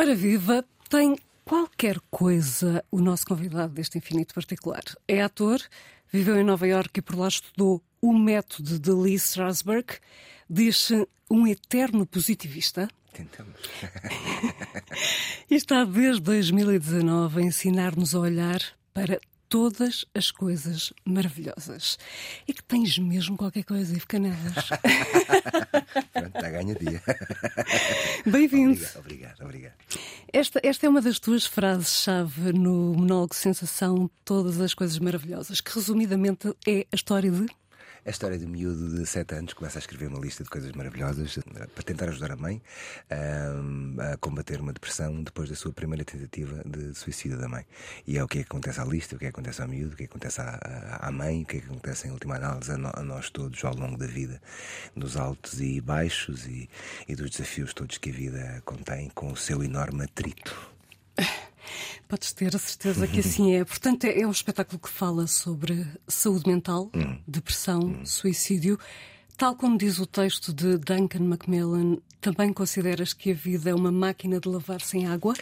Ora viva, tem qualquer coisa o nosso convidado deste infinito particular. É ator, viveu em Nova Iorque e por lá estudou o método de Lee Strasberg. Diz-se um eterno positivista. Tentamos. e está desde 2019 a ensinar-nos a olhar para todas as coisas maravilhosas. E que tens mesmo qualquer coisa e fica nelas. Pronto, está ganha dia. Bem-vindo. Obrigado, obrigado, obrigado. Esta, esta é uma das tuas frases-chave no monólogo Sensação Todas as Coisas Maravilhosas, que resumidamente é a história de. A história de miúdo de 7 anos começa a escrever uma lista de coisas maravilhosas eh, para tentar ajudar a mãe a, a combater uma depressão depois da sua primeira tentativa de suicídio da mãe. E é o que é que acontece à lista, o que é que acontece ao miúdo, o que é que acontece à, à mãe, o que é que acontece em última análise a, no, a, nós todos ao longo da vida, dos altos e baixos e, e dos desafios todos que a vida contém com o seu enorme atrito. Podes ter a certeza que assim é. Portanto, é, é um espetáculo que fala sobre saúde mental, hum. depressão, hum. suicídio. Tal como diz o texto de Duncan Macmillan, também consideras que a vida é uma máquina de lavar sem água?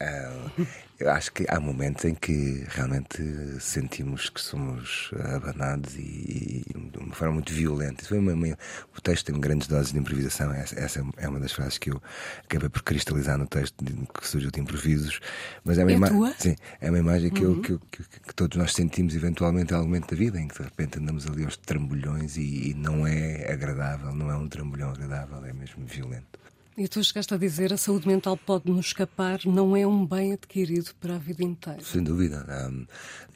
Uh, eu acho que há momentos em que realmente sentimos que somos abanados e, e de uma forma muito violenta. Isso uma, uma, o texto tem grandes doses de improvisação. Essa, essa, é uma das frases que eu acabei por cristalizar no texto de, que surgiu de improvisos. Mas é uma, é ima sim, é uma imagem que, uhum. eu, que, que, que, todos nós sentimos eventualmente em algum momento da vida, em que de repente andamos ali aos trambolhões e, e não é agradável, não é um trambolhão agradável, é mesmo violento. E tu chegaste a dizer a saúde mental pode nos escapar, não é um bem adquirido para a vida inteira. Sem dúvida. Um,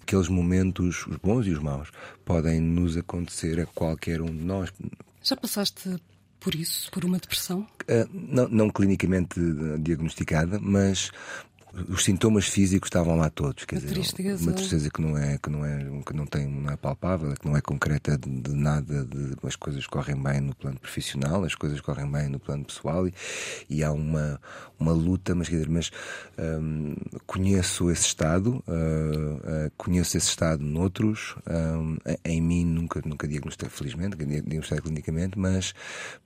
aqueles momentos, os bons e os maus, podem nos acontecer a qualquer um de nós. Já passaste por isso, por uma depressão? Uh, não, não clinicamente diagnosticada, mas os sintomas físicos estavam lá todos. Quer a dizer, tristeza. Uma tristeza que não é, que não é, que não tem, não é palpável, que não é concreta de, de nada, de, as coisas correm bem no plano profissional, as coisas correm bem no plano pessoal e, e há uma, uma luta, mas quer dizer, mas hum, conheço esse estado, uh, uh, conheço esse estado noutros, um, em mim nunca, nunca diagnostiquei, felizmente, diagnostiquei clinicamente, mas,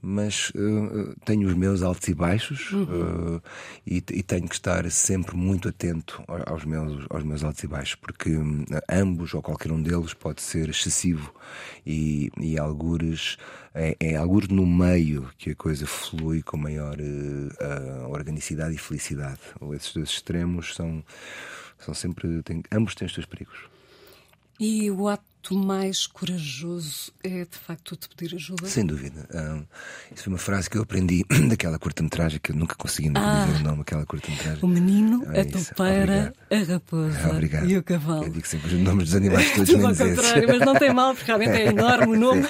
mas uh, tenho os meus altos e baixos uhum. e, e tenho que estar sempre muito atento aos meus, aos meus altos e baixos, porque hum, ambos ou qualquer um deles pode ser excessivo e, e algures, é, é algures no meio que a coisa flui com maior uh, organicidade e felicidade. Esses dois extremos são, são sempre. Têm, ambos têm os seus perigos. E o ato ato mais corajoso é de facto te pedir ajuda? Sem dúvida. Um, isso foi uma frase que eu aprendi daquela curta-metragem que eu nunca consegui ah, dizer o nome, aquela curta-metragem. O menino, é a topeira, a raposa Obrigado. e o cavalo. Eu digo sempre os nomes dos animais todos ao contrário, mas não tem mal, porque realmente é enorme o nome.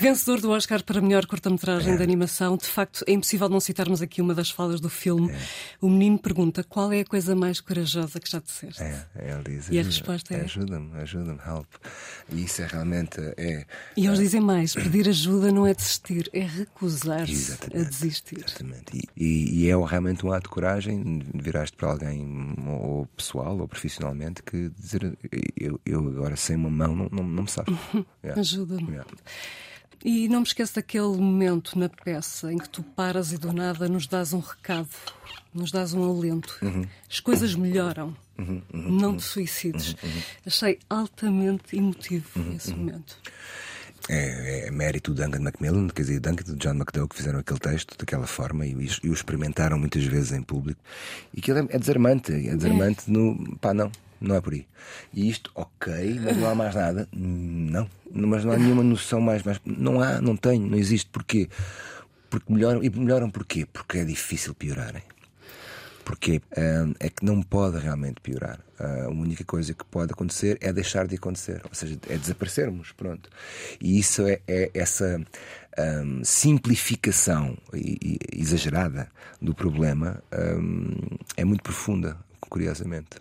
Vencedor do Oscar para melhor curta-metragem é. de animação. De facto, é impossível não citarmos aqui uma das falas do filme. É. O menino pergunta qual é a coisa mais corajosa que já disseste. É, ele diz. E a resposta é? Ajuda-me, ajuda-me, help. E isso é realmente. É, e eles dizem mais: pedir ajuda não é desistir, é recusar-se a desistir. Exatamente. E, e, é realmente um ato de coragem viraste para alguém, ou pessoal ou profissionalmente, que dizer eu, eu agora sem uma mão não, não, não me sabe. yeah. Ajuda-me. Yeah. E não me esqueço daquele momento na peça em que tu paras e do nada nos dás um recado, nos dás um alento. Uhum. As coisas melhoram. Uhum, uhum, não te suicides. Uhum, uhum. Achei altamente emotivo uhum, esse momento. É, é, mérito do Duncan Macmillan, quer dizer, Duncan e John McDowell que fizeram aquele texto daquela forma e, e, o experimentaram muitas vezes em público. E aquilo é, é desarmante, é desarmante é. no. pá, não, não é por aí. E isto, ok, mas não há mais nada. Não, mas não há nenhuma noção mais. mais não há, não tenho, não existe. Porquê? Porque melhoram. E melhoram porquê? Porque é difícil piorarem. Porque uh, é que não pode realmente piorar. Uh, a única coisa que pode acontecer é deixar de acontecer, ou seja, é desaparecermos, pronto. E isso é, é essa um, simplificação exagerada do problema um, é muito profunda, curiosamente.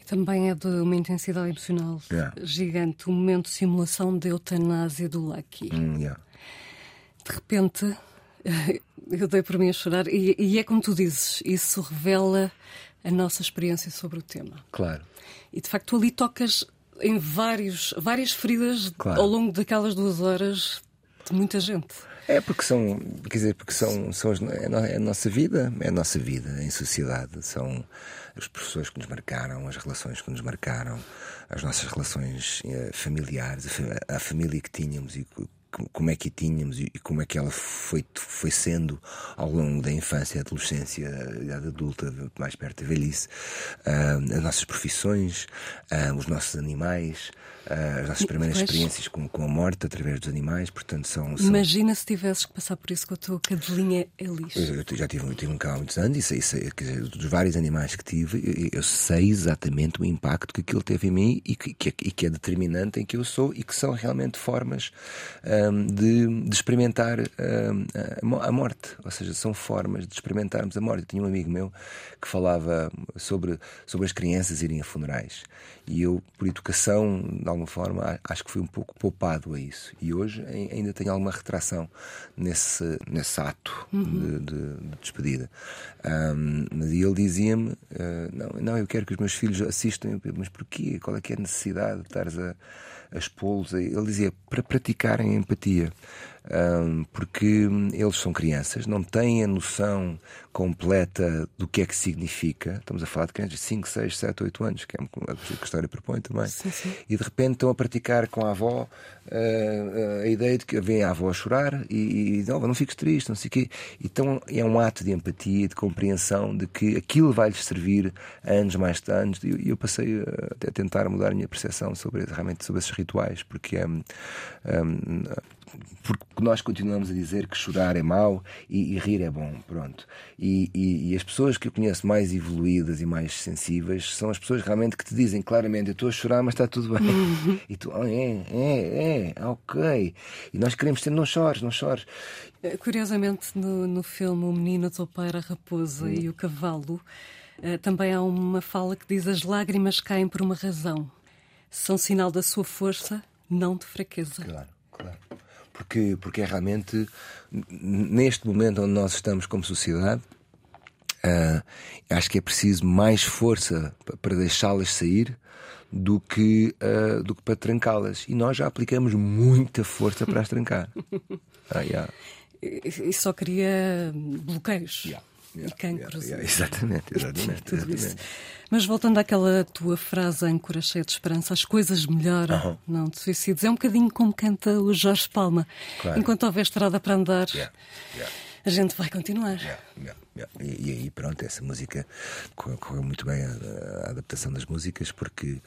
E também é de uma intensidade emocional yeah. gigante. O momento de simulação de eutanásia do Lucky. Mm, yeah. De repente, eu dei por mim a chorar. E, e, é como tu dizes, isso revela a nossa experiência sobre o tema. Claro. E de facto, tu ali tocas em vários, várias feridas claro. ao longo daquelas duas horas de muita gente. É porque são, quer dizer, porque são, são as, é a nossa vida, é a nossa vida em sociedade. São as pessoas que nos marcaram, as relações que nos marcaram, as nossas relações eh, familiares, a, família que tínhamos e como é que a tínhamos e como é que ela foi, foi sendo ao longo da infância, adolescência, idade adulta, mais perto da velhice, uh, as nossas profissões, uh, os nossos animais, as nossas primeiras pois. experiências com, com a morte através dos animais, portanto são, são... Imagina se tivesses que passar por isso com a tua cadelinha Elis. Eu, eu já tive, eu tive um cão há muitos anos e sei, sei dizer, dos vários animais que tive, eu, eu, sei exatamente o impacto que aquilo teve em mim e que, que, e que é determinante em que eu sou e que são realmente formas de, de, experimentar um, a morte, ou seja, são formas de experimentarmos a morte. Eu tinha um amigo meu que falava sobre, sobre as crianças irem a funerais e eu, por educação, de alguma forma, acho que fui um pouco poupado a isso. E hoje ainda tenho alguma retração nesse, nesse ato uhum. de, de, de, despedida. Um, mas ele dizia-me: uh, não, não, eu quero que os meus filhos assistam. Mas porquê? Qual é que é a necessidade de estares a, a expô-los? Ele dizia: para praticarem empatia um, porque eles são crianças, não têm a noção completa do que é que significa. Estamos a falar de crianças de 5, 6, 7, 8 anos, que é o que a história propõe também. Sim, sim. E de repente estão a praticar com a avó uh, a ideia de que vem a avó a chorar e, e não, não fiques triste, não sei o quê. Então é um ato de empatia, de compreensão de que aquilo vai-lhes servir anos mais anos. E eu, eu, passei a, a tentar mudar a minha percepção sobre, realmente sobre esses rituais, porque é. Um, um, porque nós continuamos a dizer que chorar é mau e, e rir é bom, pronto. E, e, e, as pessoas que eu conheço mais evoluídas e mais sensíveis são as pessoas realmente que te dizem claramente: eu estou a chorar, mas está tudo bem. e tu, oh, é, é, é, ok. E nós queremos ter, não chores, não chores. Eh, curiosamente, no, no filme O Menino, Topeira, a Raposa hum. e o Cavalo, uh, também há uma fala que diz: as lágrimas caem por uma razão. São sinal da sua força, não de fraqueza. Claro, claro porque, porque é realmente neste momento onde nós estamos como sociedade. Uh, acho que é preciso mais força para deixá-las sair do que, uh, do que para trancá-las. E nós já aplicamos muita força para as trancar. Ah, yeah. E só cria bloqueios. Yeah yeah, e cancros. Yeah, yeah, exatamente, exatamente. Tudo exatamente. Isso. Mas voltando àquela tua frase em Cura Cheia de Esperança, as coisas melhoram, uh -huh. não te suicides. É um bocadinho como canta o Jorge Palma. Claro. Enquanto houver estrada para andar, a gente vai continuar. E, e, aí, pronto, essa música correu muito bem a, a, adaptação das músicas, porque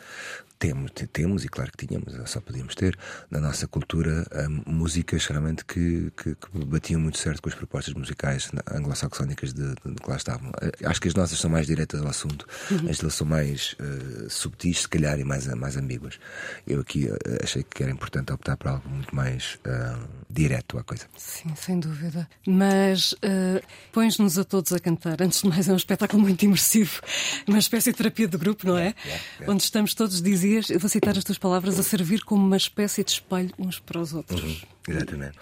temos, temos, e claro que tínhamos, só podíamos ter, na nossa cultura, um, músicas realmente que, que, que, batiam muito certo com as propostas musicais anglo-saxónicas de, de, de, que lá estavam. Eh, acho que as nossas são mais diretas ao assunto, uhum. as delas são mais uh, subtis, se calhar, e mais, mais ambíguas. Eu aqui uh, achei que era importante optar por algo muito mais uh, direto à coisa. Sim, sem dúvida. Mas pões-nos a todos a cantar. Antes de mais, é um espetáculo muito imersivo, uma espécie de terapia de grupo, não é? Yeah, yeah, yeah. Onde estamos todos, dizias, eu vou citar as tuas palavras, a servir como uma espécie de espelho uns para os outros. Uhum, exatamente.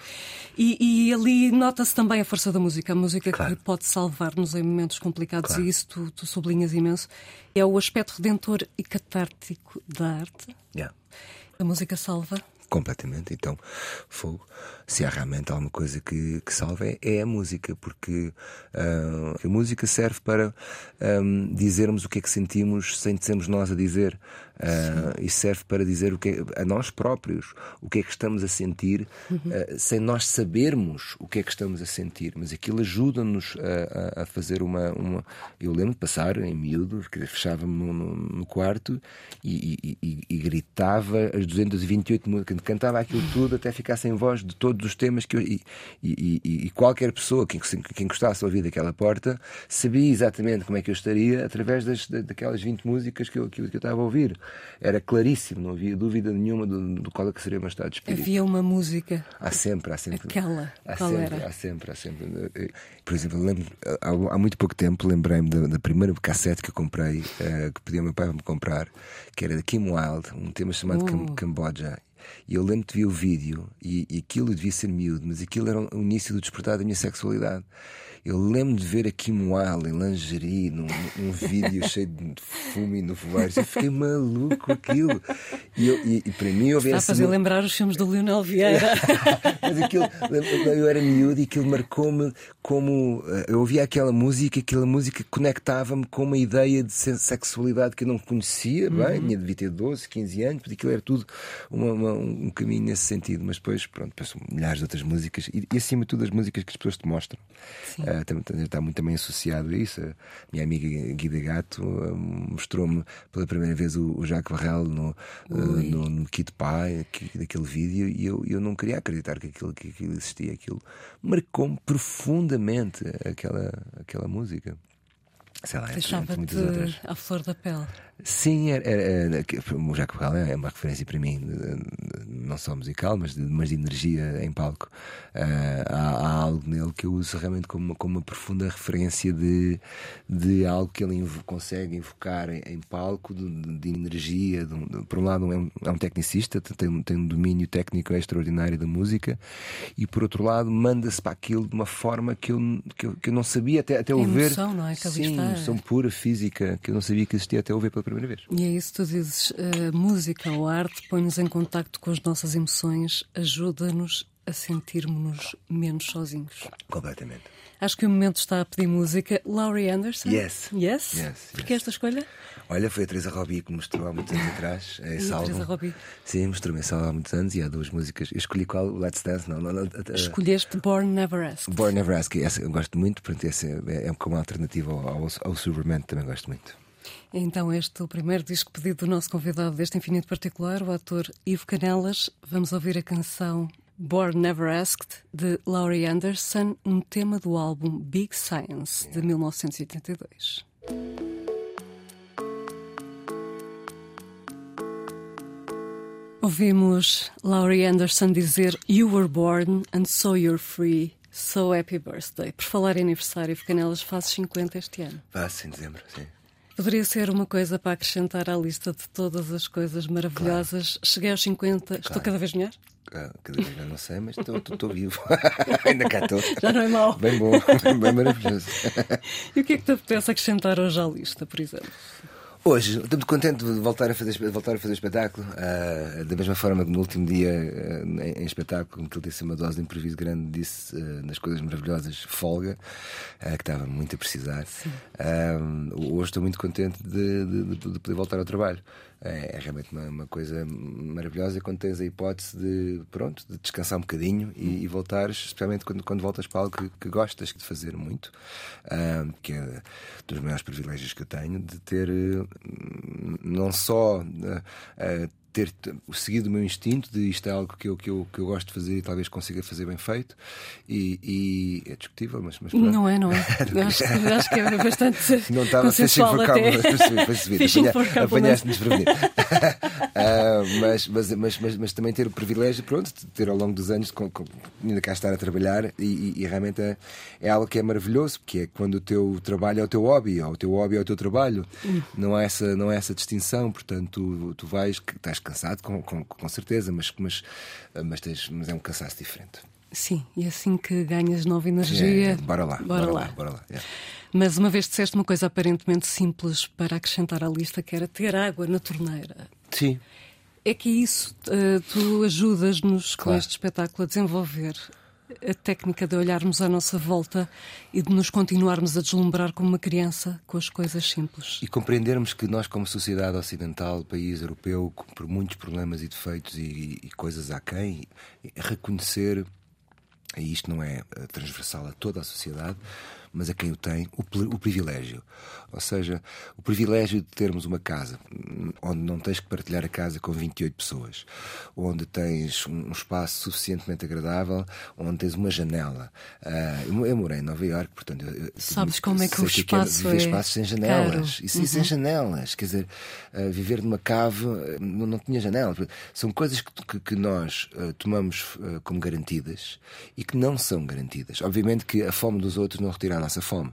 E, e ali nota-se também a força da música, a música claro. que pode salvar-nos em momentos complicados, claro. e isso tu, tu, sublinhas imenso. É o aspecto redentor e catártico da arte. Yeah. A música salva. Completamente. Então, fogo. Se há realmente alguma coisa que, que salve, é, é a música, porque uh, a música serve para um, dizermos o que é que sentimos sem sermos nós a dizer. Uh, e serve para dizer o que é, a nós próprios o que é que estamos a sentir uhum. uh, sem nós sabermos o que é que estamos a sentir. Mas aquilo ajuda-nos a, a, fazer uma, uma. Eu lembro de passar em miúdo, fechava-me no, no, no, quarto e, e, e, e, gritava as 228 músicas, cantava aquilo tudo até ficar sem voz de todos os temas que eu. E, qualquer pessoa que, que encostasse a ouvir daquela porta sabia exatamente como é que eu estaria através das, daquelas 20 músicas que eu, que eu, que eu estava a ouvir era claríssimo, não havia dúvida nenhuma do, do qual é que seria o meu estado de espírito. Havia uma música. Há sempre, há sempre. Aquela. Há qual sempre, era? há sempre, há sempre. Por exemplo, lembro, há, há muito pouco tempo lembrei-me da, da, primeira cassete que eu comprei, uh, que pedi ao meu pai para me comprar, que era de Kim Wilde, um tema chamado uh. Camboja. E eu lembro de ver o vídeo e, e aquilo devia ser miúdo, mas aquilo era o início do despertar da minha sexualidade. Eu lembro de ver a Kim Wilde em lingerie num, num vídeo cheio de fumo e voar. Eu fiquei maluco aquilo. E, eu, e, e para mim eu Está a fazer lembrar os filmes do Leonel Vieira. Mas aquilo, eu era miúdo e aquilo marcou-me como eh, eu ouvia aquela música, aquela música conectava-me com uma ideia de sexualidade que eu não conhecia uhum. bem, tinha devia ter 12, 15 anos, porque aquilo era tudo uma, uma, um caminho nesse sentido. Mas depois, pronto, depois milhares de outras músicas e, e, acima de tudo as músicas que as pessoas te mostram. Uh, está muito também associado a isso. A minha amiga Guida Gato uh, mostrou-me pela primeira vez o, o Jacques Varrel no, uh, no, no Kid Pai, daquele vídeo, e eu, eu não queria acreditar que aquilo, que aquilo existia. Aquilo marcou-me profundamente aquela, aquela música. Sei lá, Deixava-te à flor da pele. Sim, era, era, era, o Jacques Brel é uma referência para mim, não só musical, mas de, mas de energia em palco. Uh, há, há, algo nele que eu uso realmente como uma, como uma profunda referência de, de algo que ele invo, consegue invocar em, em palco, de, de energia. Por um lado, é um, é um tecnicista, tem, tem um domínio técnico extraordinário da música, e por outro lado, manda-se para aquilo de uma forma que eu, que eu, que eu não sabia até, até é o ver. Emoção, não é? Que Sim, emoção pura, física, que eu não sabia que existia até o ver pela primeira vez. E é isso que tu dizes. A música ou a arte põe-nos em contacto com as nossas emoções, ajuda-nos a sentirmos-nos menos sozinhos. Completamente. Acho que o momento está a pedir música. Laurie Anderson? Yes. Yes? yes Porquê esta escolha? Olha, foi a Teresa Robbie que mostrou há muitos anos atrás esse álbum. Teresa Robbie? Sim, mostrou-me esse há muitos anos e há duas músicas. Eu escolhi qual? Let's Dance? Não, não, não, Escolheste Born Never Asked. Born Never Asked. Essa eu gosto muito, portanto, essa é, é como alternativa ao, ao, ao Superman, também gosto muito. Então, este é o primeiro disco pedido do nosso convidado deste Infinito Particular, o ator Ivo Canelas. Vamos ouvir a canção Born Never Asked, de Laurie Anderson, um tema do álbum Big Science, de 1982. Ouvimos Laurie Anderson dizer You were born and so you're free. So happy birthday. Por falar em aniversário, Canelas faz 50 este ano. Faz, em dezembro, sim. Poderia ser uma coisa para acrescentar à lista de todas as coisas maravilhosas. Claro. Cheguei aos 50, claro. estou cada vez melhor? Ah, cada vez melhor, não sei, mas estou vivo. Ainda cá estou. Já não é mau. Bem bom, bem maravilhoso. e o que é que te apetece acrescentar hoje à lista, por exemplo? Hoje, estou muito contente de voltar a fazer, voltar a fazer espetáculo. Uh, da mesma forma que no último dia, uh, em, em, espetáculo, que ele disse uma dose de improviso grande, disse uh, nas coisas maravilhosas, folga, que estava muito a precisar. hoje estou muito contente de, de, de, de poder voltar ao trabalho é, é realmente uma, uma, coisa maravilhosa quando tens a hipótese de, pronto, de descansar um bocadinho e, e voltares, especialmente quando, quando voltas para algo que, que gostas de fazer muito, uh, que é dos maiores privilégios que eu tenho, de ter uh, não só. Uh, ter seguido o meu instinto de isto é algo que eu, que eu, que eu gosto de fazer e talvez consiga fazer bem feito. E, e é discutível, mas. mas não é, não é? acho, acho, que é bastante. Não estava fishing for compliment, apanhaste-me desprevenido. uh, mas, mas, mas, mas, mas, também ter o privilégio pronto, de ter ao longo dos anos com, com, ainda cá estar a trabalhar e, e, e realmente é, é, algo que é maravilhoso, porque é quando o teu trabalho é o teu hobby, ou o teu hobby é o teu trabalho. Hum. Não, há essa, não há essa distinção, portanto, tu, tu vais, estás cansado, com, com, com certeza, mas, mas, mas, tens, mas é um cansaço diferente. Sim, e assim que ganhas nova energia. É, bora lá, bora, bora lá. lá. Bora lá é. Mas uma vez disseste uma coisa aparentemente simples para acrescentar à lista, que era ter água na torneira. Sim. É que isso uh, tu ajudas-nos claro. com este espetáculo a desenvolver a técnica de olharmos à nossa volta e de nos continuarmos a deslumbrar como uma criança com as coisas simples. E compreendermos que nós, como sociedade ocidental, país europeu, por muitos problemas e defeitos e, e coisas aquém, reconhecer, e isto não é eh, transversal a toda a sociedade, mas a quem o tem, o, o, privilégio. Ou seja, o privilégio de termos uma casa onde não tens que partilhar a casa com 28 pessoas, onde tens um espaço suficientemente agradável, onde tens uma janela. Uh, eu morei em Nova Iorque, portanto. Eu, Sabes como é que o espaço é? espaços sem janelas. E, uhum. sem janelas. Quer dizer, uh, viver numa cave não, não, tinha janelas. São coisas que, que, que nós uh, tomamos como garantidas e que não são garantidas. Obviamente que a fome dos outros não retira nossa fome.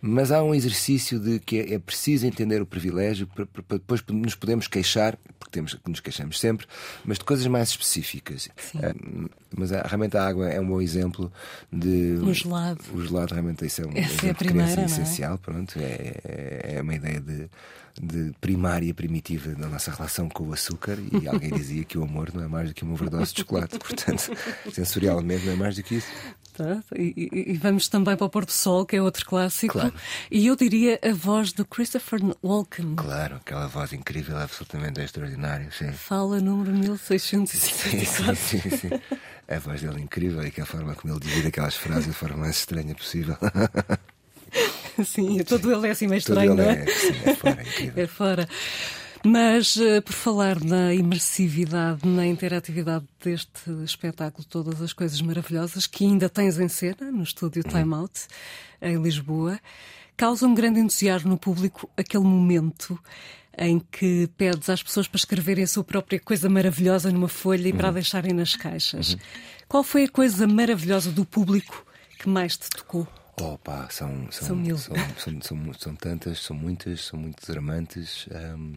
Mas há um exercício de que é, é preciso entender o privilégio para, para, depois nos podemos queixar, porque temos nos queixamos sempre, mas de coisas mais específicas. Uh, mas a, realmente a água é um bom exemplo de. O gelado. O gelado realmente isso é um Essa é a primeira, é? essencial, pronto. É, é, é uma ideia de de primária primitiva da nossa relação com o açúcar e alguém dizia que o amor não é mais do que uma overdose de chocolate, portanto, sensorialmente não é mais do que isso. Tá. E, e, vamos também para o Porto Sol, que é outro clássico. Claro. E eu diria a voz do Christopher Walken. Claro, aquela voz incrível, absolutamente extraordinária. Sim. Fala número 1654. Sim, sim, sim, sim. A voz dele é incrível e que a forma como ele divide aquelas frases da forma mais estranha possível. Sim, todo ele é assim meio estranho, não é? É, sim, é fora, é, é fora. Mas, uh, por falar na imersividade, na interatividade deste espetáculo, todas as coisas maravilhosas que ainda tens em cena no estúdio uhum. Time Out, em Lisboa, causa um grande entusiasmo no público aquele momento em que pedes às pessoas para escreverem a sua própria coisa maravilhosa numa folha e para a uhum. deixarem nas caixas. Uhum. Qual foi a coisa maravilhosa do público que mais te tocou? Opa, são, são, são, mil. São, são, são, são, tantas, são muitas, são muito dramantes. Um,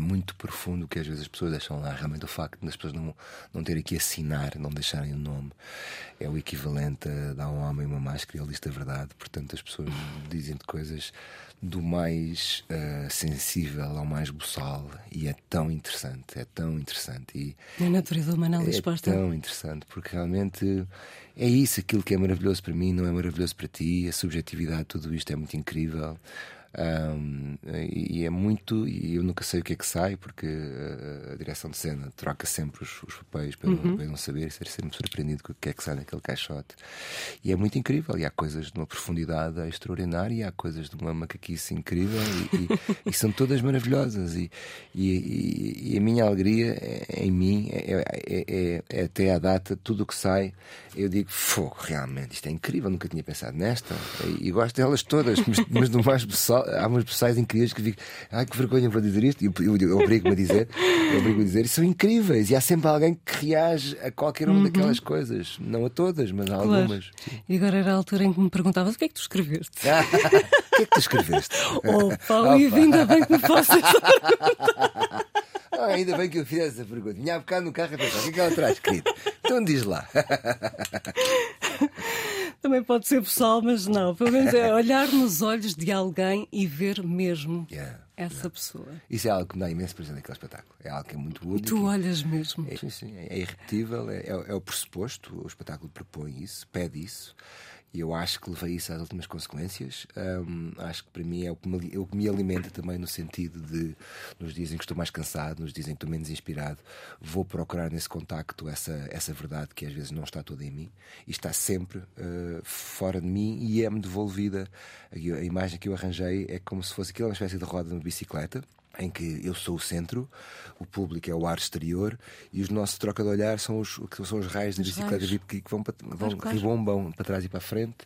muito profundo que às vezes as pessoas deixam lá. Realmente o facto de as pessoas não, não terem que assinar, não deixarem o nome, é o equivalente a dar a um homem uma máscara e ele diz a verdade. Portanto, as pessoas dizem coisas do mais uh, sensível ao mais boçal e é tão interessante, é tão interessante. E a natureza humana é exposta. tão interessante porque realmente é isso, aquilo que é maravilhoso para mim não é maravilhoso para ti, a subjetividade, tudo isto é muito incrível. Um, e é muito, e eu nunca sei o que é que sai, porque a, a direção de cena troca sempre os, os papéis para, uhum. eu não saber e ser sempre surpreendido com o que é que sai naquele caixote. E é muito incrível, e há coisas de uma profundidade extraordinária, e há coisas de uma macaquice incrível, e, e, e são todas maravilhosas. E, e, a minha alegria é, em mim é, é, é, é, até à data, tudo o que sai, eu digo: fogo, realmente, isto é incrível, nunca tinha pensado nesta, e, gosto delas todas, mas, mas do mais pessoal há umas pessoas incríveis que ficam, ai que vergonha vou dizer isto, e eu, eu, eu obrigo-me a dizer, eu obrigo a dizer, e são incríveis, e há sempre alguém que reage a qualquer uma uhum. daquelas coisas, não a todas, mas a claro. algumas. Sim. E agora era a altura em que me perguntavas o que é que tu escreveste? o que é que tu escreveste? Oh, e ainda bem que me faças ah, ainda bem que eu fiz essa pergunta. Vinha há bocado no carro a pensar: o que é que ela traz escrito? Então diz lá. Também pode ser pessoal, mas não. Pelo menos é olhar nos olhos de alguém e ver mesmo yeah, essa pessoa. Isso é algo que me dá imenso prazer naquele espetáculo. É algo que é muito único. E tu olhas mesmo. É, sim, sim, é irrepetível, é, é, é o pressuposto. O espetáculo propõe isso, pede isso. E eu acho que levei isso às últimas consequências. Um, acho que para mim é o, que me, é o que me alimenta também no sentido de nos dizem que estou mais cansado, nos dizem que estou menos inspirado. Vou procurar nesse contacto essa, essa verdade que às vezes não está toda em mim e está sempre uh, fora de mim e é-me devolvida. A, a imagem que eu arranjei é como se fosse aquilo uma espécie de roda de uma bicicleta em que eu sou o centro, o público é o ar exterior e os nossos troca de olhar são os, são os raios da bicicleta que, que vão, para, vão claro. ribombam para trás e para a frente.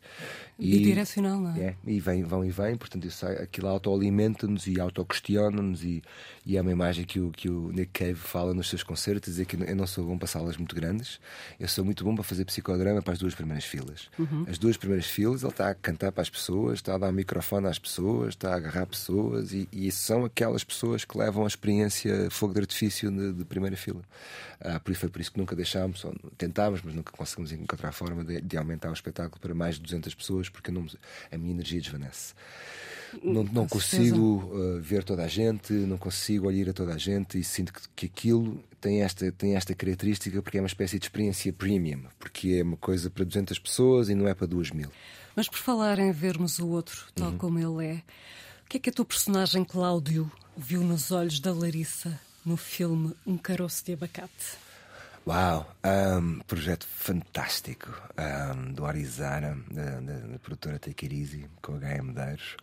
E, Bidirecional, não é? é? E vem, vão e vêm, portanto isso, aquilo autoalimenta-nos e autoquestiona-nos e, e é uma imagem que o, que o Nick Cave fala nos seus concertos, dizer que eu não sou bom para salas muito grandes, eu sou muito bom para fazer psicodrama para as duas primeiras filas. Uhum. As duas primeiras filas ele está a cantar para as pessoas, está a dar microfone às pessoas, está a agarrar pessoas e, e são aquelas pessoas que levam a experiência fogo de artifício de, de primeira fila. Ah, por isso foi por isso que nunca deixámos, tentámos, mas nunca conseguimos encontrar a forma de, de aumentar o espetáculo para mais de 200 pessoas porque não, a minha energia desvanece. Não, não consigo uh, ver toda a gente, não consigo olhar a toda a gente e sinto que, que aquilo tem esta, tem esta característica porque é uma espécie de experiência premium, porque é uma coisa para 200 pessoas e não é para 2 mil. Mas por falar em vermos o outro tal uhum. como ele é, o que é que a tua personagem Cláudio viu nos olhos da Larissa no filme Um Caroço de Abacate? Uau! Um, projeto fantástico um, do Arizara, da, da, da produtora Take It Easy, com a Gaia Medeiros.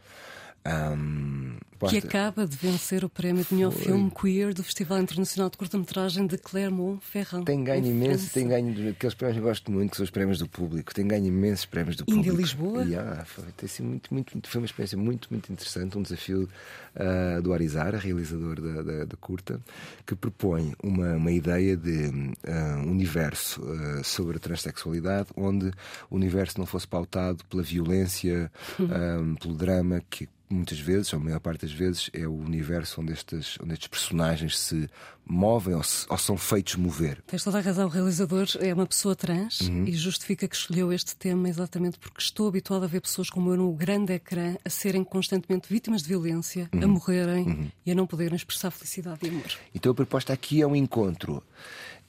Um, que acaba de vencer o prémio de melhor filme queer do Festival Internacional de Curta-Metragem de Clermont-Ferrand. Tem ganho imenso, tem ganho aqueles prémios que gosto muito, que são os prémios do público. Tem ganho imensos prémios do público. Índia Lisboa? Yeah, foi, tem sido muito, muito, muito, foi uma experiência muito, muito interessante. Um desafio uh, do Arizara, realizador da, da, da, curta, que propõe uma, uma ideia de uh, universo uh, sobre a transexualidade, onde o universo não fosse pautado pela violência, pelo drama que muitas vezes, ou a maior parte das vezes, é o universo onde, estes, onde estes personagens se movem ou, se, ou, são feitos mover. Tens toda a razão, o realizador é uma pessoa trans uhum. e justifica que escolheu este tema exatamente porque estou habituado a ver pessoas como eu no grande ecrã a serem constantemente vítimas de violência, uhum. a morrerem uhum. e a não poderem expressar felicidade e amor. Então a proposta aqui é um encontro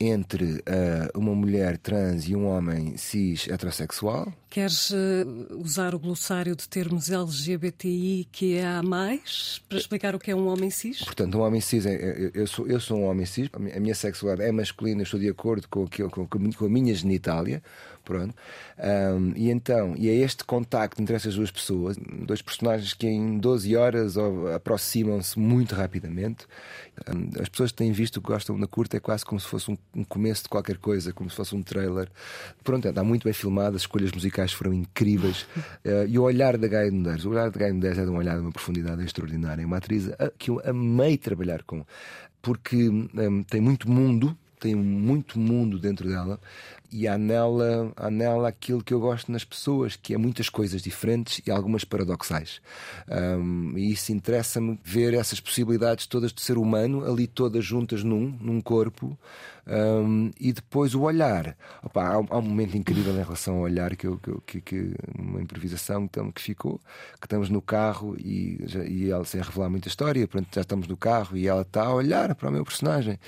entre uh, uma mulher trans e um homem cis heterossexual. Queres uh, usar o glossário de termos LGBTI que é a mais para explicar o que é um homem cis? Portanto, um homem cis, é, é, eu, sou, eu sou um homem cis, a minha sexualidade é masculina, estou de acordo com, com, com a minha genitália. Pronto. Um, e então, e é este contacto entre essas duas pessoas, dois personagens que em 12 horas aproximam-se muito rapidamente. Um, as pessoas que têm visto que gostam da curta é quase como se fosse um, um, começo de qualquer coisa, como se fosse um trailer. Pronto, está muito bem filmado, as escolhas musicais foram incríveis. Uh, e o olhar da Gaia Medeiros, o olhar da Gaia Medeiros é de um olhar de uma profundidade extraordinária. É uma atriz que eu amei trabalhar com, porque um, tem muito mundo tem muito mundo dentro dela e há nela, há nela aquilo que eu gosto nas pessoas, que é muitas coisas diferentes e algumas paradoxais. Um, e isso interessa-me ver essas possibilidades todas de ser humano ali todas juntas num, num corpo. Um, e depois o olhar. Opa, há, há, um momento incrível em relação ao olhar que, eu, que, que, uma improvisação que ficou, que estamos no carro e, já, e ela sem revelar muita história, pronto, já estamos no carro e ela está a olhar para o meu personagem.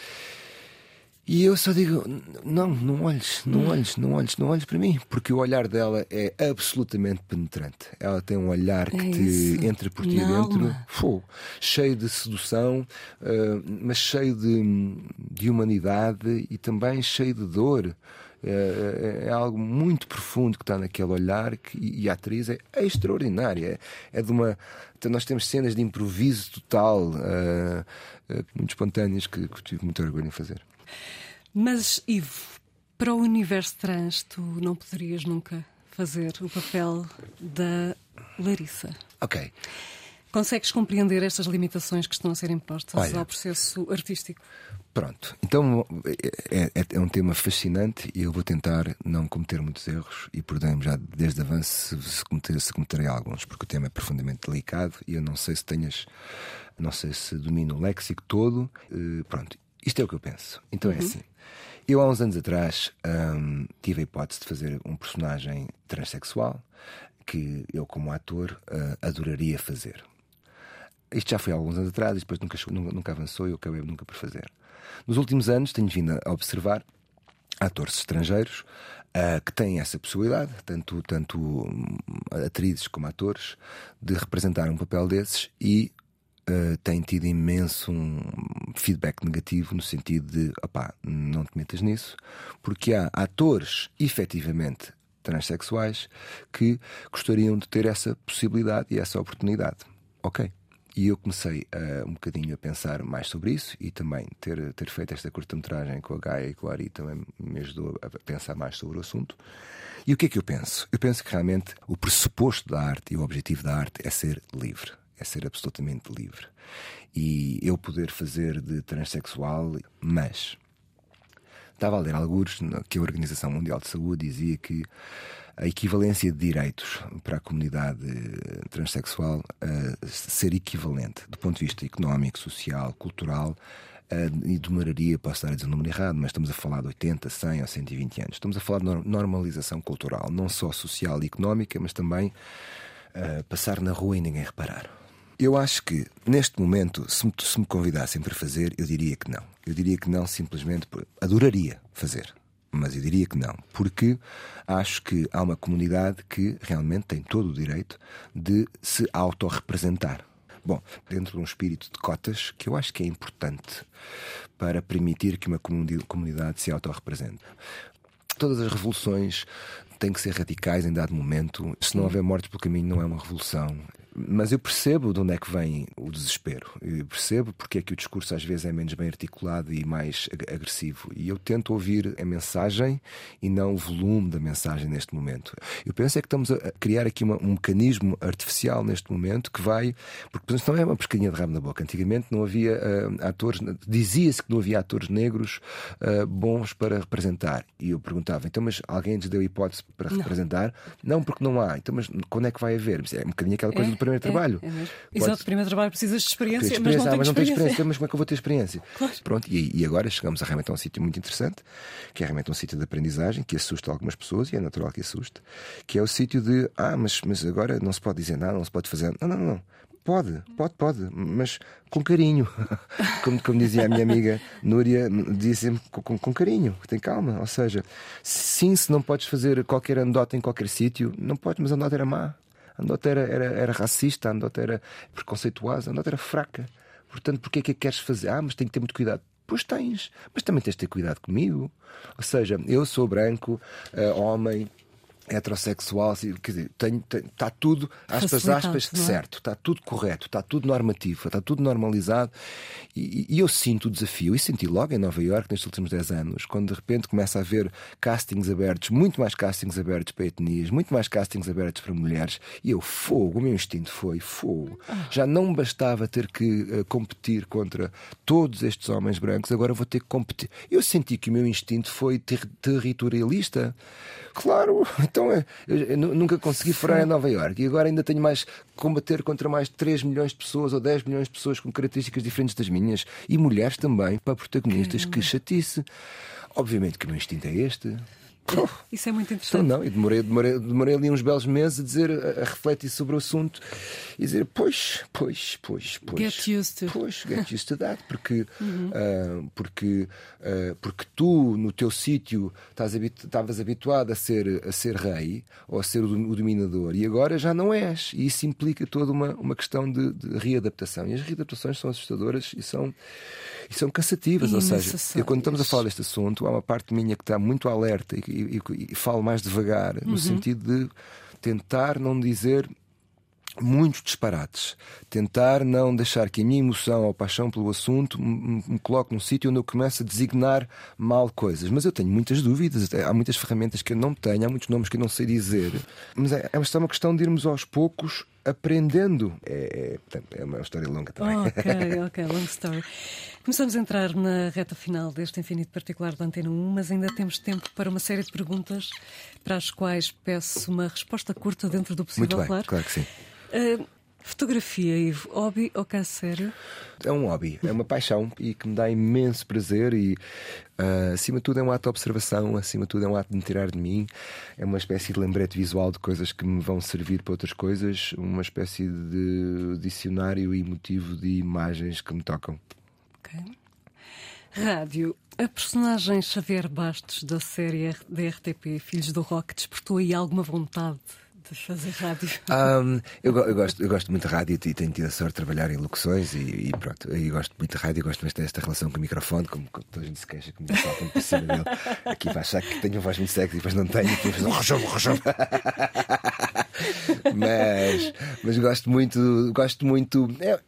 E eu só digo: não, não olhes, não olhes, não olhes, não olhes para mim, porque o olhar dela é absolutamente penetrante. Ela tem um olhar que é te entra por ti dentro, cheio de sedução, uh, mas cheio de, de humanidade e também cheio de dor. É, é, é, algo muito profundo que está naquele olhar que, e a atriz é, é extraordinária. É, é, de uma. Então nós temos cenas de improviso total, uh, uh, muito espontâneas, que, que tive muito orgulho em fazer. Mas, Ivo, para o universo trans, tu não poderias nunca fazer o papel da Larissa. Ok. Consegues compreender estas limitações que estão a ser impostas Olha, ao processo artístico? Pronto, então é, é, é, um tema fascinante e eu vou tentar não cometer muitos erros e perdemos já desde avanço se, se, cometer, se cometerei alguns, porque o tema é profundamente delicado e eu não sei se tenhas, não sei se domino o léxico todo. Uh, pronto, isto é o que eu penso. Então é uhum. é assim. Eu, há uns anos atrás, um, tive a hipótese de fazer um personagem transexual que eu, como ator, uh, adoraria fazer. Isto já foi há alguns anos atrás e depois nunca, nunca avançou e eu acabei nunca por fazer. Nos últimos anos, tenho vindo a observar atores estrangeiros uh, que têm essa possibilidade, tanto, tanto atrizes como atores, de representar um papel desses e uh, tem tido imenso um feedback negativo no sentido de opá, não te metas nisso, porque há atores efetivamente transexuais que gostariam de ter essa possibilidade e essa oportunidade. Ok. E eu comecei uh, um bocadinho a pensar mais sobre isso e também ter, ter feito esta curta-metragem com a Gaia e com a Ari também me ajudou a pensar mais sobre o assunto. E o que é que eu penso? Eu penso que realmente o pressuposto da arte e o objetivo da arte é ser livre é ser absolutamente livre. E eu poder fazer de transexual, mas estava a ler alguns que a Organização Mundial de Saúde dizia que a equivalência de direitos para a comunidade transexual uh, ser equivalente do ponto de vista económico, social, cultural. Uh, e demoraria, posso estar a dizer o número errado, mas estamos a falar de 80, 100 ou 120 anos. Estamos a falar de normalização cultural, não só social e económica, mas também uh, passar na rua e ninguém reparar. Eu acho que, neste momento, se me, se me convidassem para fazer, eu diria que não. Eu diria que não, simplesmente por... adoraria fazer, mas eu diria que não, porque acho que há uma comunidade que realmente tem todo o direito de se autorrepresentar. Bom, dentro de um espírito de cotas que eu acho que é importante para permitir que uma comunidade se autorrepresente. Todas as revoluções têm que ser radicais em dado momento. Se não houver mortes pelo caminho, não é uma revolução. Mas eu percebo de onde é que vem o desespero. Eu percebo porque é que o discurso às vezes é menos bem articulado e mais agressivo. E eu tento ouvir a mensagem e não o volume da mensagem neste momento. Eu penso é que estamos a criar aqui uma, um mecanismo artificial neste momento que vai. Porque isto não é uma pescadinha de rabo na boca. Antigamente não havia uh, atores, dizia-se que não havia atores negros uh, bons para representar. E eu perguntava, então, mas alguém lhes deu hipótese para não. representar? Não, porque não há. Então, mas quando é que vai haver? É um bocadinho aquela coisa é? do primeiro trabalho. É, é mesmo. Podes- Exato, primeiro trabalho precisas de experiência, Tens mas não ah, tenho mas não tens experiência. experiência, mas como é que eu vou ter experiência? Claro. Pronto, e, e agora chegamos a realmente a um sítio muito interessante, que é realmente um sítio de aprendizagem, que assusta algumas pessoas, e é natural que assuste, que é o sítio de ah, mas, mas agora não se pode dizer nada, não se pode fazer. Não, não, não. Pode, pode, pode, mas com carinho. Como, como dizia a minha amiga Núria, dizia sempre com, com, com carinho, tem calma. Ou seja, sim, se não podes fazer qualquer anedota em qualquer sítio, não podes, mas a anedota era má. A anedota era, era, era racista, a anedota era preconceituosa, a anedota era fraca. Portanto, porquê é que a queres fazer? Ah, mas tenho que ter muito cuidado. Pois tens, mas também tens de ter cuidado comigo. Ou seja, eu sou branco, eh, homem, heterossexual, se- quer dizer, tenho, está tudo, aspas, aspas, é? certo, está tudo correto, está tudo normativo, está tudo normalizado. E, e eu sinto o desafio, e senti logo em Nova Iorque nestes últimos 10 anos, quando de repente começa a haver castings abertos, muito mais castings abertos para etnias, muito mais castings abertos para mulheres, e eu, fogo, o meu instinto foi fogo. Já não bastava ter que eh, competir contra todos estes homens brancos, agora vou ter que competir. Eu senti que o meu instinto foi ter- territorialista. Claro, então é, eu, eu nu- nunca consegui furar em Nova Iorque e agora ainda tenho mais que combater contra mais de 3 milhões de pessoas ou 10 milhões de pessoas com características diferentes das minhas e mulheres também para protagonistas. Que chatice. Obviamente que o meu instinto é este. Isso é muito Então interessante. não, e demorei, demorei, demorei ali uns belos meses a dizer, a, a refletir sobre o assunto e dizer, pois, pois, pois, pois. Get used to. Pois, get used to that, porque, ah, porque, ah, porque tu, no teu sítio, estavas habituado a ser, a ser rei ou a ser o, o dominador e agora já não és. E isso implica toda uma, uma questão de, de readaptação. E as readaptações são assustadoras e são, e são cansativas. Ou seja, eu, quando estamos a falar deste assunto, há uma parte minha que está muito alerta e, e- e- e falo mais devagar, Uhum. no sentido de tentar não dizer muitos disparates. Tentar não deixar que a minha emoção ou paixão pelo assunto me, coloque num sítio onde eu começo a designar mal coisas. Mas eu tenho muitas dúvidas, há muitas ferramentas que eu não tenho, há muitos nomes que eu não sei dizer. Mas é, é uma questão de irmos aos poucos aprendendo. É, é, é uma história longa também. Ok, ok, long story. Começamos a entrar na reta final deste infinito particular da Antena 1, mas ainda temos tempo para uma série de perguntas para as quais peço uma resposta curta dentro do possível, Muito bem, claro. claro que sim. Ah, fotografia, Ivo, hobby ou sério? É um hobby, é uma paixão e que me dá imenso prazer e ah, acima de tudo é um ato de observação, acima de tudo é um ato de me tirar de mim, é uma espécie de lembrete visual de coisas que me vão servir para outras coisas, uma espécie de dicionário emotivo de imagens que me tocam. Ok. Rádio. A personagem Xavier Bastos da série da RTP Filhos do Rock despertou aí alguma vontade de fazer rádio? Ahm, eu, eu gosto, eu gosto muito de rádio e tenho tido a sorte de trabalhar em locuções e, e pronto. Eu gosto muito de rádio, gosto muito desta relação com o microfone, como, toda a gente se queixa que me saltam por cima dele. Aqui vai achar que tenho voz muito sexy, depois não tenho, depois um mas, mas gosto muito, gosto muito. é,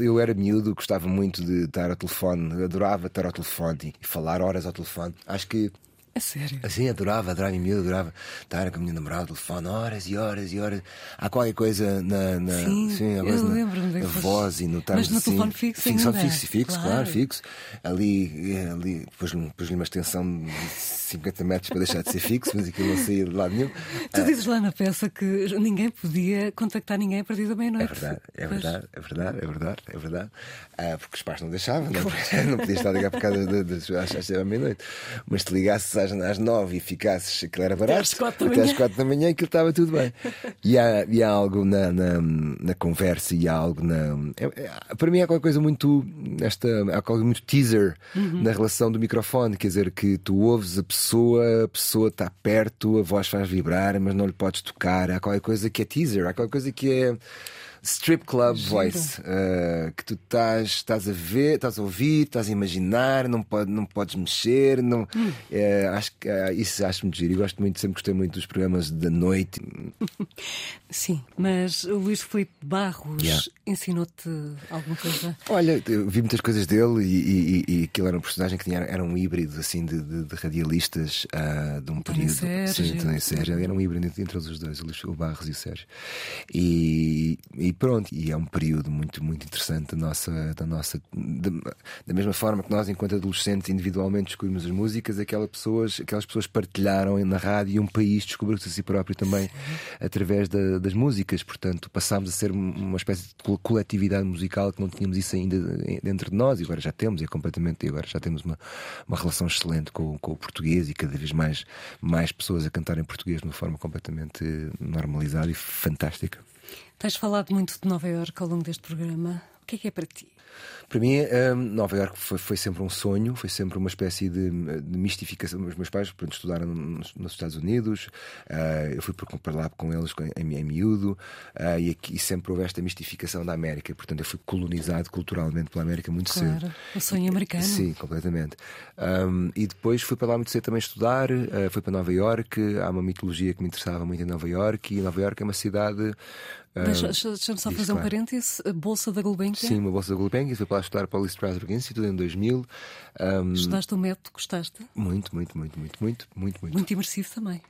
eu era miúdo, gostava muito de estar ao telefone, adorava estar ao telefone e falar horas ao telefone. Acho que A sério? Assim, adorava, adorava em miúdo, adorava estar com a minha namorada telefone horas e horas e horas. Há qualquer coisa na. na Sim, há eu lembro-me na que voz e no estarmos Mas no assim, telefone fixo Fixo, ainda. fixo, fixo, claro. Claro. fixo. Ali, eh, ali pus-lhe pus uma extensão de 50 metros para deixar de ser fixo, mas aquilo não saía de lado nenhum. Tu dizes lá na peça que ninguém podia contactar ninguém a partir da É meia-noite. verdade, é verdade, é verdade, é verdade, é verdade. Ah, porque os pais não deixavam, não, não podias estar a ligar por causa das às às seis da meia-noite. Mas se ligasses às, às nove e ficasses, aquilo era barato, às quatro da até às manhã. quatro da manhã aquilo estava tudo bem. E há, e há algo na, na, na conversa e há algo na. é- é- para mim há qualquer coisa muito. Esta, há coisa muito teaser Uhum. na relação do microfone, quer dizer, que tu ouves a pessoa, a pessoa está perto, a voz faz vibrar, mas não lhe podes tocar. Há qualquer coisa que é teaser, há qualquer coisa que é strip club voice uh, que tu estás, estás a ver, estás a ouvir, estás a imaginar, não, pode, não podes mexer. Não, Hum. eh, acho que ah, isso acho muito giro. E gosto muito, sempre gostei muito dos programas da noite. Sim, mas o Luís Filipe Barros Yeah. ensinou-te alguma coisa? Olha, eu vi muitas coisas dele e, e, e, aquilo era um personagem que tinha, era um híbrido assim de, de, de radialistas ah, de um período. Sérgio. Sim, António Sérgio. Era um híbrido entre, entre os dois, o Barros e o Sérgio. E, e e pronto, e é um período muito, muito interessante da nossa. Da, nossa de, da mesma forma que nós, enquanto adolescentes, individualmente descobrimos as músicas, aquelas pessoas, aquelas pessoas partilharam na rádio e um país descobriu-se a si próprio também Sim. através da, das músicas. Portanto, passámos a ser uma espécie de coletividade musical que não tínhamos isso ainda dentro de nós e agora já temos, e é completamente, e agora já temos uma, uma relação excelente com, com o português e cada vez mais, mais pessoas a cantarem português de uma forma completamente normalizada e fantástica. Tens falado muito de Nova Iorque ao longo deste programa. O que é que é para ti? Para mim, um, Nova Iorque foi, foi, sempre um sonho, foi sempre uma espécie de, de mistificação. Os meus pais pronto, estudaram nos, nos Estados Unidos, uh, eu fui para lá com eles em, em miúdo, uh, e, aqui, e sempre houve esta mistificação da América. Portanto, eu fui colonizado culturalmente pela América muito claro, cedo. O sonho americano. Sim, completamente. Um, e depois fui para lá muito cedo também estudar, uh, fui para Nova Iorque. Há uma mitologia que me interessava muito em Nova Iorque, e Nova Iorque é uma cidade Deixa-me só fazer um claro. parêntese. A Bolsa da Gulbenkian? Sim, uma Bolsa da Gulbenkian. Fui para lá estudar para o Lee Strasberg Institute em 2000. Um... Estudaste o método? Gostaste? Muito, muito, muito, muito, muito, muito. Muito imersivo também.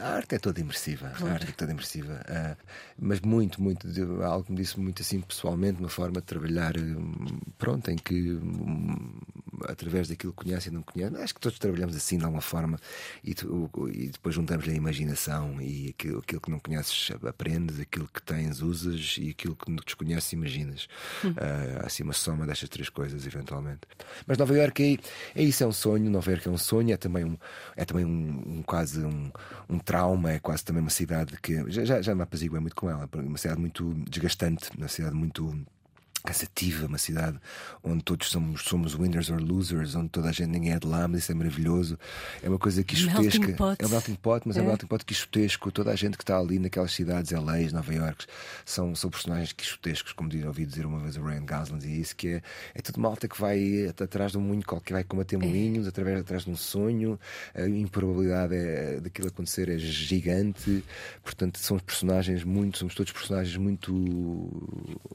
A arte é toda imersiva, claro. a arte é toda imersiva, uh, mas muito, muito, algo que me disse muito assim pessoalmente, uma forma de trabalhar, um, pronto, em que um, através daquilo que conhece e não conhece, acho que todos trabalhamos assim de alguma forma e, tu, e depois juntamos a imaginação e aquilo, aquilo, que não conheces aprendes, aquilo que tens usas e aquilo que desconheces imaginas. Hum. Uh, assim, uma soma destas três coisas, eventualmente. Mas Nova Iorque é, é isso, é um sonho, Nova Iorque é um sonho, é também um, é também um, um quase um um trauma, é quase também uma cidade que já, já, me apaziguei muito com ela, uma cidade muito desgastante, uma cidade muito cansativa, uma cidade onde todos somos, somos winners or losers, onde toda a gente ninguém é de lá, mas isso é maravilhoso. É uma coisa quixotesca. É um melting pot, mas é, é um melting pot quixotesco. Toda a gente que está ali naquelas cidades, LA, Nova York, são, são personagens quixotescos, como ouvi dizer uma vez o Ryan Gosling, e isso que é, é tudo malta que vai atrás de um moinho qualquer, vai combater é. moinhos, através atrás de um sonho. A improbabilidade é, daquilo acontecer é gigante. Portanto, são personagens muito, somos todos personagens muito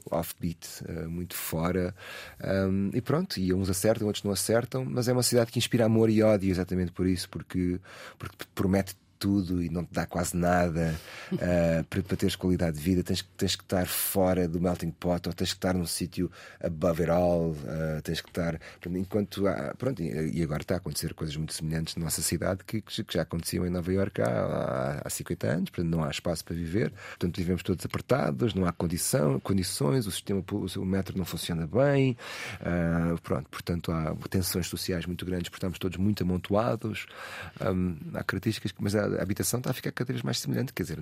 offbeat eh, muito fora. Um, e pronto, e uns acertam, outros não acertam, mas é uma cidade que inspira amor e ódio exatamente por isso, porque, porque promete tudo e não te dá quase nada uh, para, para, teres qualidade de vida, tens, tens que estar fora do melting pot ou tens que estar num sítio above it all, uh, tens que estar. Enquanto há, pronto, e agora está a acontecer coisas muito semelhantes na nossa cidade que, que já aconteciam em Nova Iorque há, há 50 anos, portanto não há espaço para viver, portanto vivemos todos apertados, não há condição, condições, o sistema, o metro não funciona bem, uh, pronto, portanto há tensões sociais muito grandes, porque estamos todos muito amontoados, um, há características, mas há a habitação está a ficar cada vez mais semelhante. Quer dizer,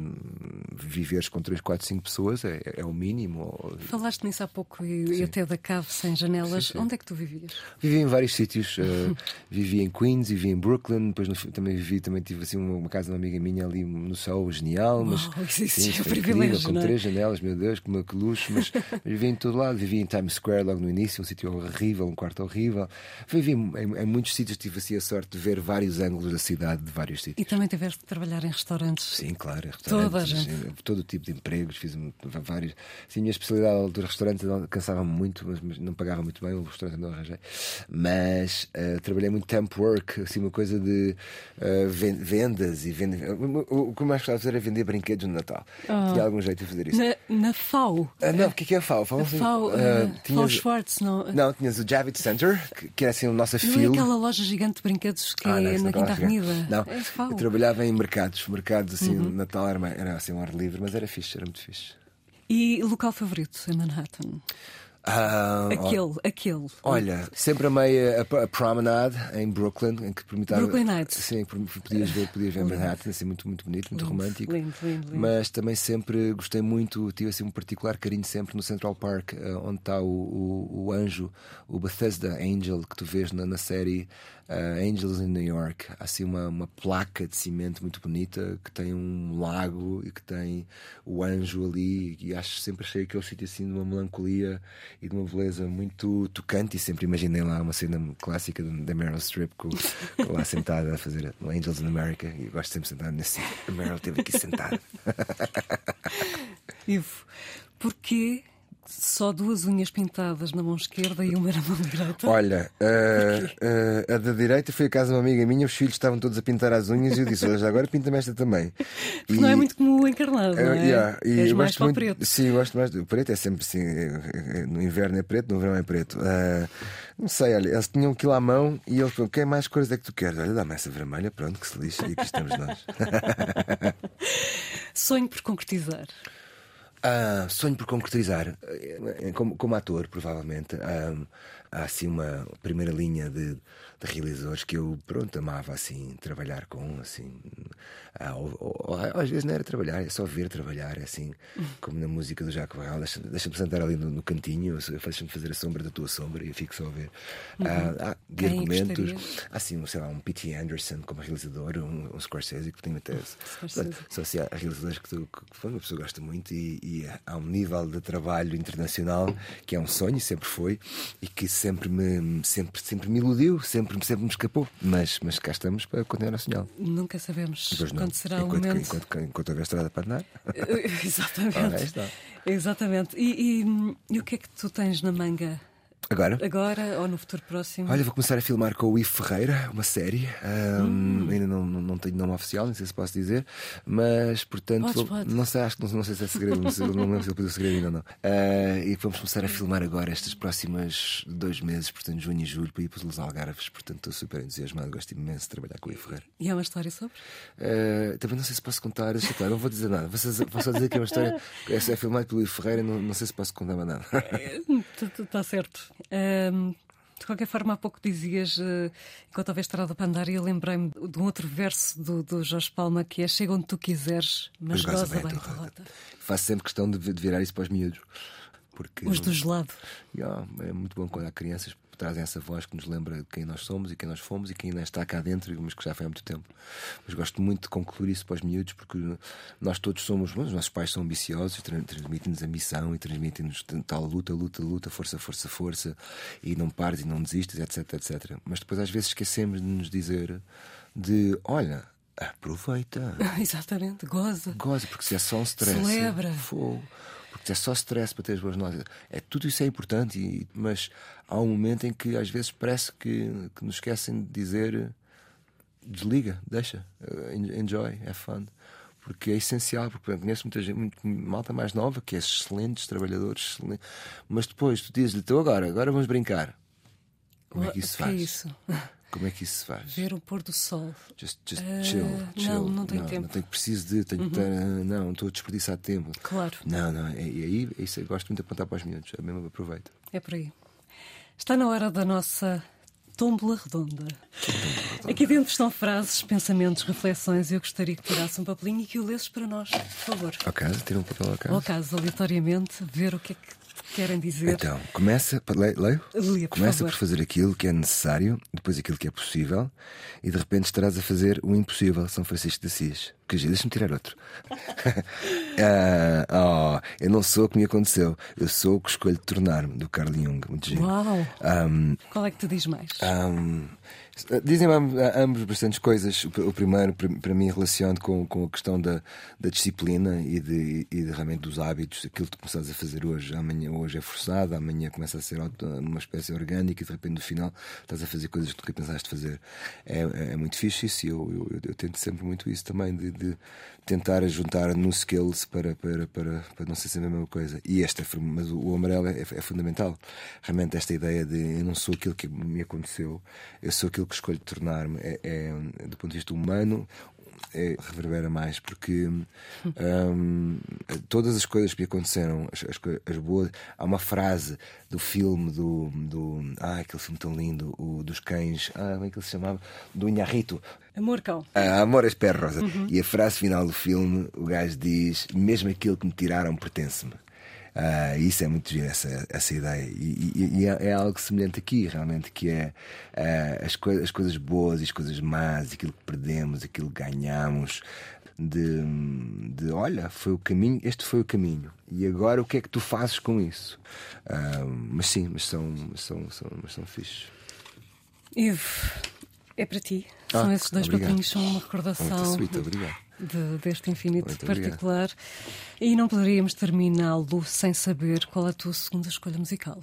viveres com 3, 4, 5 pessoas é, é o mínimo. Falaste nisso há pouco e, até da cave sem janelas. Sim, sim. Onde é que tu vivias? Vivi em vários sítios. uh, vivi em Queens, vivi em Brooklyn, depois no, também vivi, também tive assim uma, uma, casa de uma amiga minha ali no Sol, genial. Mas, oh, isso, sim, é um privilégio. Incrível, com é? três janelas, meu Deus, que, que luxo. Mas vivi em todo lado. Vivi em Times Square logo no início, um sítio horrível, um quarto horrível. Vivi em, em, em muitos sítios, tive assim a sorte de ver vários ângulos da cidade, de vários sítios. E também tiveste de trabalhar em restaurantes? Sim, claro, restaurantes. Toda a gente. Todo tipo de empregos, fiz vários. Sim, a minha especialidade do restaurante cansava-me muito, mas não pagava muito bem, o restaurante não arranjei. Mas uh, trabalhei muito temp work, assim, uma coisa de uh, vendas e vendas. O, que eu mais gostava de fazer era vender brinquedos no Natal. Oh. Tinha algum jeito de fazer isso. Na, na FAO? Uh, não, o que é, que é a FAO? FAO, assim, FAO, tinhas, Schwartz, não? Não, tinhas o Javits Center, que, que era assim o nosso não field. é aquela loja gigante de brinquedos que ah, é na Quinta Avenida? Não, é eu trabalhava em mercados, mercados assim, uhum. Natal era, era assim um ar livre, mas era fixe, era muito fixe. E local favorito em Manhattan? Uh, aquele, aquele. Olha, sempre amei a, a, Promenade em Brooklyn, em que permitava. Brooklyn Nights. Sim, podias ver, podias ver Manhattan, assim, muito, muito bonito, muito lindo, romântico. Lindo, lindo, lindo, Mas também sempre gostei muito, tive assim um particular carinho sempre no Central Park, uh, onde está o, o, o, anjo, o Bethesda Angel, que tu vês na, na série uh, Angels in New York. Assim uma, uma placa de cimento muito bonita que tem um lago e que tem o anjo ali. E acho sempre achei aquele sítio assim de uma melancolia e de uma beleza muito tocante. E sempre imaginei lá uma cena clássica da Meryl Streep com, com lá sentada a fazer Angels in America. E gosto sempre de sentar nesse sítio. A Meryl esteve aqui sentada. Ivo, porquê só duas unhas pintadas na mão esquerda e uma na mão direita. Olha, uh, uh, a da direita foi a casa de uma amiga minha, os filhos estavam todos a pintar as unhas e eu disse: Olha, agora pinta-me esta também. E, não é muito como o encarnado, não é? Yeah, e eu mais gosto o muito, preto. Sim, eu gosto mais do preto, é sempre assim. No inverno é preto, no verão é preto. Uh, não sei, olha, eles tinham aquilo à mão e ele falou: Que mais cores é que tu queres? Olha, dá-me essa vermelha, pronto, que se lixe, e aqui estamos nós. Sonho por concretizar. Ah, sonho por concretizar, Eh, como, como ator, provavelmente. Ah, há assim uma primeira linha de, de realizadores que eu, pronto, amava assim, trabalhar com, assim. Ah, ou- ou- às vezes não era trabalhar, é só ver trabalhar, é assim, como na música do Jacques Barral. Deixa-me deixa sentar ali no, no cantinho, deixa-me fazer a sombra da tua sombra e eu fico só a ver. Ah, há de Quem argumentos, gostarias? há assim, sei lá, um P.T. Anderson como realizador, um, um Scorsese que tem até. Scorsese. Só se há realizadores que, tu, que uma pessoa gosta muito e, e há um nível de trabalho internacional que é um sonho, sempre foi, e que sempre me, sempre, sempre me iludiu, sempre, sempre me escapou. Mas, mas cá estamos para continuar a sonhar. Nunca sabemos Pois não. quando será o enquanto, momento. enquanto, enquanto houver estrada para andar. Exatamente. Ora, está. Exatamente. E, e- e o que é que tu tens na manga Agora. agora ou no futuro próximo? Olha, vou começar a filmar com o Ivo Ferreira, uma série. Ahm, Ainda não, não, não tenho nome oficial, não sei se posso dizer, mas portanto, Podes, vou- podes. não sei, acho que não, não sei se é segredo, não, sei, não lembro se ele pediu segredo ainda ou não. Ah, e vamos começar a filmar agora estas próximas dois meses, portanto, junho e julho, para ir para os Algarves. Portanto, estou super entusiasmado, gosto imenso de trabalhar com o Ivo Ferreira. E é uma história sobre? Ah, também não sei se posso contar, deixa claro, não vou dizer nada. Vou só, vou só dizer que é uma história. É filmado pelo Ivo Ferreira, não, não sei se posso contar mais nada. Está certo. Ahm, de qualquer forma, há pouco dizias, eh, enquanto houve estrada para andar, e eu lembrei-me de um outro verso do, do Jorge Palma que é Chega onde tu quiseres, mas Mas goza goza bem bem a tua rota. Faço sempre questão de, de virar isso para os miúdos. Porque Os do gelado. Yeah, é muito bom quando há crianças trazem essa voz que nos lembra de quem nós somos e quem nós fomos e quem ainda está cá dentro, mas que já foi há muito tempo. Mas gosto muito de concluir isso para os miúdos porque nós todos somos, os nossos pais são ambiciosos, tra- transmitem-nos ambição e transmitem-nos tal luta, luta, luta, força, força, força e não pares e não desistas, etc, etc. Mas depois às vezes esquecemos de nos dizer de olha, aproveita. Exatamente, goza. Goza, porque se é só um stress. Celebra. Fogo. Porque é só stress para ter as boas notas. É, tudo isso é importante, e- mas há um momento em que às vezes parece que, que nos esquecem de dizer desliga, deixa, eh, en- enjoy, é fun. Porque é essencial, porque eu conheço muita gente, muito, malta mais nova, que é excelentes trabalhadores, excelente, mas depois tu dizes-lhe, então agora, agora vamos brincar. Como é que isso que é faz? isso? Como é que isso se faz? Ver o pôr do sol. Just, just Eh, chill, não, chill. não tenho tempo. Uhum. Não tenho preciso de, tenho que ter, não, estou a desperdiçar tempo. Claro. Não, não, e e aí isso eu gosto muito de apontar para os miúdos, é mesmo aproveito. É por aí. Está na hora da nossa tómbola redonda. Aqui dentro estão frases, pensamentos, reflexões. Eu gostaria que tirasse um papelinho e que o lesses para nós, por favor. Ao caso, tira um papel ao caso. Ao caso, aleatoriamente, ver o que é que querem dizer. Então, começa, le- leio? Leia, por começa favor. por fazer aquilo que é necessário, depois aquilo que é possível, e de repente estarás a fazer o impossível, São Francisco de Assis. Que giro, deixa-me tirar outro. ah, oh, eu não sou o que me aconteceu, eu sou o que escolho tornar-me, do Carl Jung. Muito giro. Uau! Ahm, Qual é que te diz mais? Ahm, Dizem-me am- ambos bastantes coisas. O pr- O primeiro, pr- para mim, relacionado com, com a questão da, da disciplina e, de, e de, realmente dos hábitos. Aquilo que tu começas a fazer hoje, amanhã hoje é forçado, amanhã começa a ser uma espécie orgânica e de repente no final estás a fazer coisas que nunca pensaste fazer. É, é, é muito fixe isso e eu, eu, eu, eu tento sempre muito isso também, de, de tentar juntar no skills para, para, para, para não ser sempre a mesma coisa. E esta, mas o amarelo é, é fundamental. Realmente, esta ideia de eu não sou aquilo que me aconteceu, eu sou aquilo que escolho tornar-me. É, é, do ponto de vista humano, é, reverbera mais, porque hum, todas as coisas que me aconteceram, as, as, as boas. Há uma frase do filme do. do ah, aquele filme tão lindo, o dos cães. Ah, como é que ele se chamava? Do Inharrito. Amor, cão. Ah, Amores Perros. E a frase final do filme, o gajo diz: Mesmo aquilo que me tiraram pertence-me. Ah, isso é muito giro, essa, essa ideia. E, e- e é, é algo semelhante aqui, realmente, que é ah, as, coi- as coisas boas e as coisas más, aquilo que perdemos, aquilo que ganhamos. De, de olha, foi o caminho, este foi o caminho. E agora o que é que tu fazes com isso? Ah, mas sim, mas são, são, são, mas são fixes. Ivo, é para ti. São Ah, esses dois obrigado. papelinhos, são uma Muito recordação. sweet, obrigado. De, deste infinito Muito particular. E não poderíamos terminá-lo sem saber qual é a tua segunda escolha musical.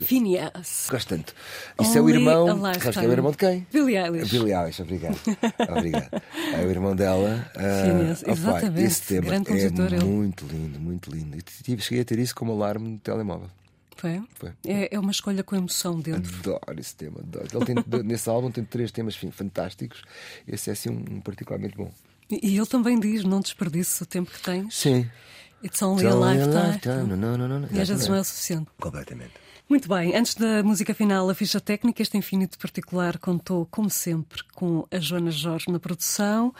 Phineas. Gosto tanto. Isso é o irmão. Que é o irmão de quem? Billie Eilish. Billie Eilish, obrigado. obrigado. É o irmão dela. Phineas, uh, exatamente. Esse tema Grande é muito lindo, muito lindo. E tive, cheguei a ter isso como alarme no telemóvel. Foi? Foi. É, é uma escolha com emoção dentro. Adoro esse tema. Adoro. Ele tem, nesse álbum tem três temas fantásticos. Esse é assim um particularmente bom. E ele também diz: não desperdice o tempo que tens. Sim. It's only It's a only a lifetime. lifetime. Não, não, não, não. E às vezes não é o suficiente. Completamente. Muito bem, antes da música final, a ficha técnica, este infinito particular contou, como sempre, com a Joana Jorge na produção,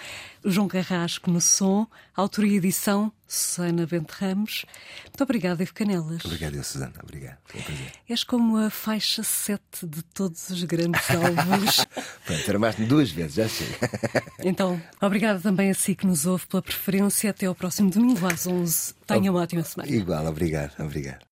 o João Carrasco no som, autoria e edição, Susana Bento Ramos. Muito obrigada, Ivo Canelas. Obrigado, eu, Susana. Obrigado. Foi um prazer. És como a faixa 7 de todos os grandes álbuns. Pronto, tramaste-me duas vezes, já sei. então, obrigada também a si que nos ouve pela preferência. Até ao próximo domingo às 11. Tenha uma ótima semana. Igual, obrigado, obrigado.